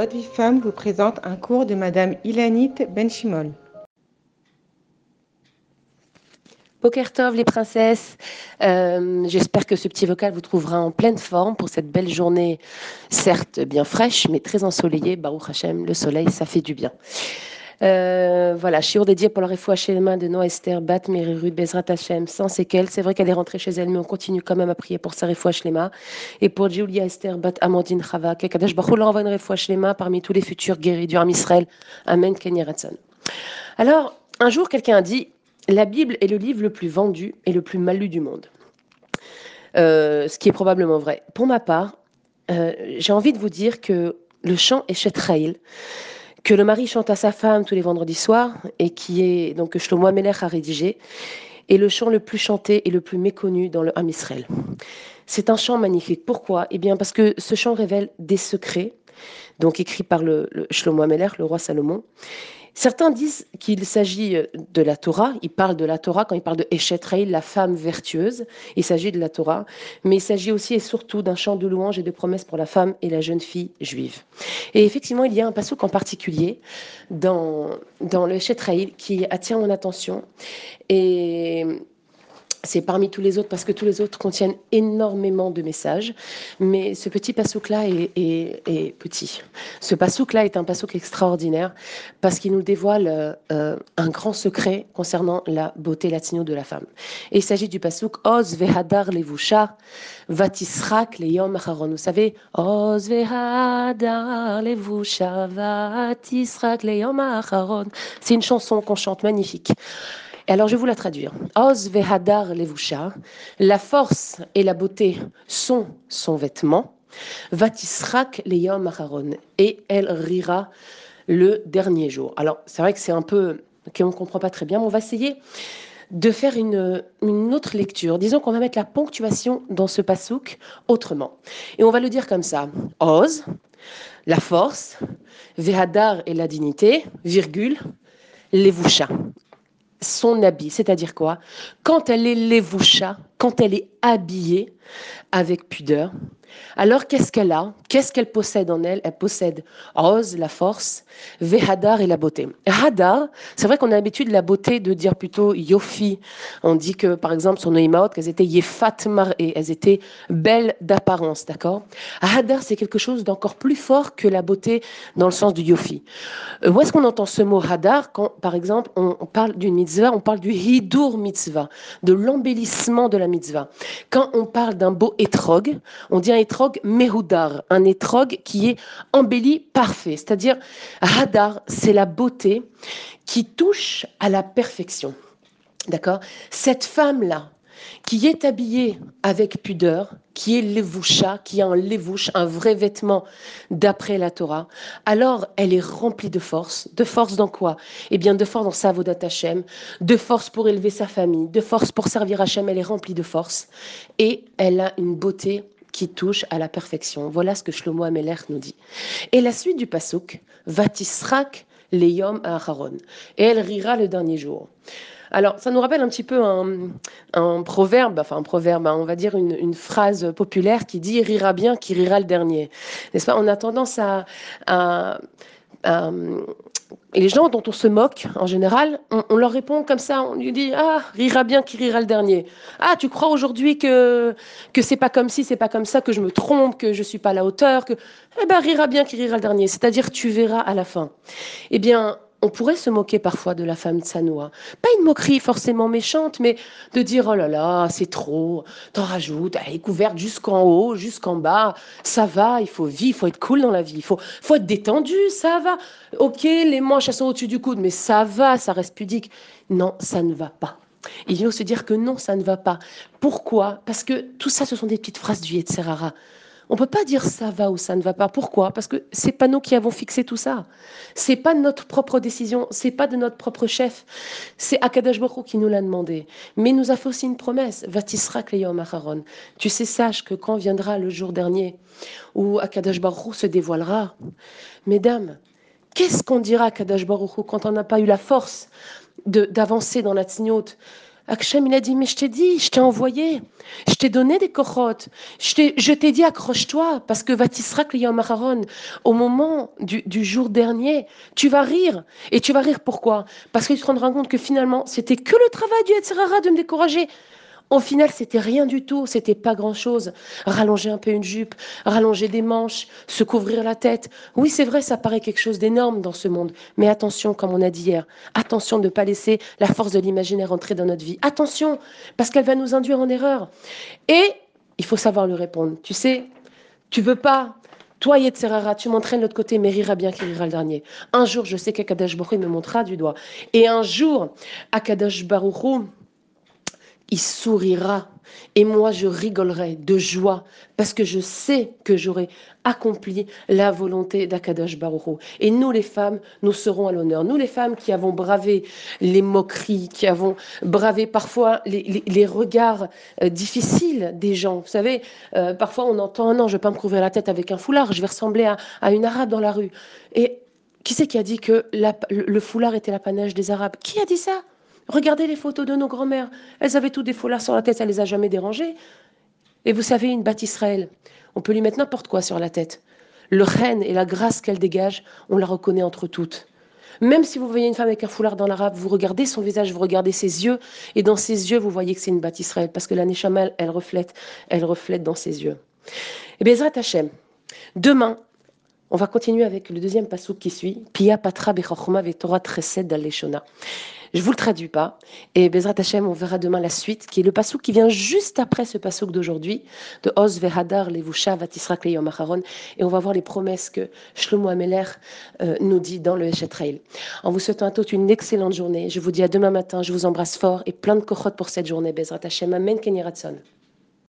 Votre vie femme vous présente un cours de Madame Ilanit Benchimol. Pokertov, les princesses. Euh, J'espère que ce petit vocal vous trouvera en pleine forme pour cette belle journée, certes bien fraîche, mais très ensoleillée. Baruch Hashem, le soleil, ça fait du bien. Euh, voilà, shiur dédié pour la les mains de Noah Esther, Bat, Merirud, Bezrat Hashem, sans séquelles. C'est vrai qu'elle est rentrée chez elle, mais on continue quand même à prier pour sa les mains. Et pour Julia Esther, Bat, Amandine, Chava, Kadash Baruch envoie une parmi tous les futurs guéris du Ham Israël. Amen, Kenny Alors, un jour, quelqu'un a dit la Bible est le livre le plus vendu et le plus mal lu du monde. Euh, ce qui est probablement vrai. Pour ma part, euh, j'ai envie de vous dire que le chant Eshet que le mari chante à sa femme tous les vendredis soirs et qui est donc que Shlomo Ameler a rédigé, est le chant le plus chanté et le plus méconnu dans le Ham Israël. C'est un chant magnifique. Pourquoi? Eh bien parce que ce chant révèle des secrets, donc écrit par le, Shlomo Ameler, le roi Salomon, Certains disent qu'il s'agit euh, de la Torah. Ils parlent de la Torah quand ils parlent de Eshet la femme vertueuse. Il s'agit de la Torah. Mais il s'agit aussi et surtout d'un chant de louange et de promesses pour la femme et la jeune fille juive. Et effectivement, il y a un passouk en particulier dans, dans le Eshet qui attire mon attention. Et c'est parmi tous les autres parce que tous les autres contiennent énormément de messages. Mais ce petit passouk-là est, petit. Ce passouk-là est un passouk extraordinaire parce qu'il nous dévoile euh, un grand secret concernant la beauté latino de la femme. Et il s'agit du passouk Oz vehadar levusha vatisrak leyom acharon. Vous savez, Oz vehadar levusha vatisrak leyom acharon. C'est une chanson qu'on chante magnifique alors je vais vous la traduire. Oz vehadar levusha, la force et la beauté sont son vêtement. Vatisrak leyom acharon, et elle rira le dernier jour. Alors c'est vrai que c'est un peu qu'on ne comprend pas très bien, mais on va essayer de faire une, une autre lecture. Disons qu'on va mettre la ponctuation dans ce pasouk autrement. Et on va le dire comme ça. Oz, la force, Vehadar et la dignité, virgule, Levusha son habit, c'est-à-dire quoi? Quand elle est levoucha, quand elle est habillée avec pudeur, alors qu'est-ce qu'elle a? Qu'est-ce qu'elle possède en elle? Elle possède Oz, la force, Vehadar et la beauté. Hadar, c'est vrai qu'on a l'habitude la beauté de dire plutôt Yofi. On dit que par exemple sur Noïmaot, qu'elles étaient Yefat et elles étaient belles d'apparence, d'accord? Hadar, c'est quelque chose d'encore plus fort que la beauté dans le sens du Yofi. Euh, où est-ce qu'on entend ce mot Hadar quand par exemple on, parle d'une mitzvah, on parle du Hidur mitzvah, de l'embellissement de la mitzvah. Quand on parle d'un beau étrog, on dit un étrog mehudar, un étrog qui est embelli parfait. C'est-à-dire, hadar, c'est la beauté qui touche à la perfection. D'accord? Cette femme-là, qui est habillée avec pudeur, qui est levoucha, qui a un levouche, un vrai vêtement d'après la Torah, alors elle est remplie de force. De force dans quoi? Eh bien, de force dans sa vodat Hashem, de force pour élever sa famille, de force pour servir Hashem, elle est remplie de force. Et elle a une beauté qui touche à la perfection. Voilà ce que Shlomo Ameler nous dit. Et la suite du pasuk, Vatisrak leyom aharon. Et elle rira le dernier jour. Alors, ça nous rappelle un petit peu un, proverbe, enfin un proverbe, hein, on va dire une, phrase populaire qui dit rira bien qui rira le dernier. N'est-ce pas? On a tendance à, et les gens dont on se moque, en général, on, leur répond comme ça, on lui dit Ah, rira bien qui rira le dernier. Ah, tu crois aujourd'hui que, que c'est pas comme si, c'est pas comme ça, que je me trompe, que je suis pas à la hauteur, que. Eh ben, rira bien qui rira le dernier. C'est-à-dire, tu verras à la fin. Eh bien, on pourrait se moquer parfois de la femme Tsanoa. Pas une moquerie forcément méchante, mais de dire oh là là, c'est trop, t'en rajoutes, elle est couverte jusqu'en haut, jusqu'en bas, ça va, il faut vivre, il faut être cool dans la vie, il faut, faut être détendu, ça va. Ok, les manches elles sont au-dessus du coude, mais ça va, ça reste pudique. Non, ça ne va pas. Il vient se dire que non, ça ne va pas. Pourquoi? Parce que tout ça, ce sont des petites phrases du Yetzerara. On peut pas dire ça va ou ça ne va pas. Pourquoi? Parce que c'est pas nous qui avons fixé tout ça. C'est pas notre propre décision. C'est pas de notre propre chef. C'est Akadash Baruch qui nous l'a demandé. Mais il nous a fait aussi une promesse. Vatisra kleyom acharon. Tu sais, sache que quand viendra le jour dernier où Akadash Baruch se dévoilera, mesdames, qu'est-ce qu'on dira à Akadash Baruch quand on n'a pas eu la force d'avancer dans la tignote Hachem, il a dit, mais je t'ai dit, je t'ai envoyé, je t'ai donné des cochotes, je t'ai dit, accroche-toi, parce que Vatisrak Yom au moment du, du, jour dernier, tu vas rire. Et tu vas rire pourquoi? Parce que tu te rendras compte que finalement, c'était que le travail du Yetzirara de me décourager. Au final, c'était rien du tout, c'était pas grand-chose. Rallonger un peu une jupe, rallonger des manches, se couvrir la tête. Oui, c'est vrai, ça paraît quelque chose d'énorme dans ce monde. Mais attention, comme on a dit hier, attention de ne pas laisser la force de l'imaginaire entrer dans notre vie. Attention, parce qu'elle va nous induire en erreur. Et il faut savoir lui répondre. Tu sais, tu veux pas toi, Yetzerara, tu m'entraînes de l'autre côté, mais rira bien qui rira le dernier. Un jour, je sais qu'Akadash Baruch me montrera du doigt. Et un jour, Akadash Baruch il sourira et moi je rigolerai de joie parce que je sais que j'aurai accompli la volonté d'Akadosh Baruch Et nous les femmes, nous serons à l'honneur. Nous les femmes qui avons bravé les moqueries, qui avons bravé parfois les, regards euh, difficiles des gens. Vous savez, euh, parfois on entend non, je ne vais pas me couvrir la tête avec un foulard, je vais ressembler à, à une arabe dans la rue. Et qui c'est qui a dit que le foulard était l'apanage des arabes? Qui a dit ça? Regardez les photos de nos grands-mères. Elles avaient tout des foulards sur la tête, ça les a jamais dérangées. Et vous savez, une batte Israël, on peut lui mettre n'importe quoi sur la tête. Le reine et la grâce qu'elle dégage, on la reconnaît entre toutes. Même si vous voyez une femme avec un foulard dans l'arabe, vous regardez son visage, vous regardez ses yeux, et dans ses yeux, vous voyez que c'est une batte Israël, parce que la elle reflète, elle reflète dans ses yeux. Et bien, Zrat Hashem, demain, on va continuer avec le deuxième passage qui suit, Pia Patra Bechachoma Vetora Tresed Daleshona. Je vous le traduis pas. Et Bezrat Hashem, on verra demain la suite, qui est le pasouk qui vient juste après ce pasouk d'aujourd'hui, de Oz Vehadar Levusha Vatisra Kleyom Acharon. Et on va voir les promesses que Shlomo Ameler euh, nous dit dans le Eshetrail. En vous souhaitant à tous une excellente journée. Je vous dis à demain matin. Je vous embrasse fort et plein de kochot pour cette journée. Bezrat Hashem. Amen. Kenny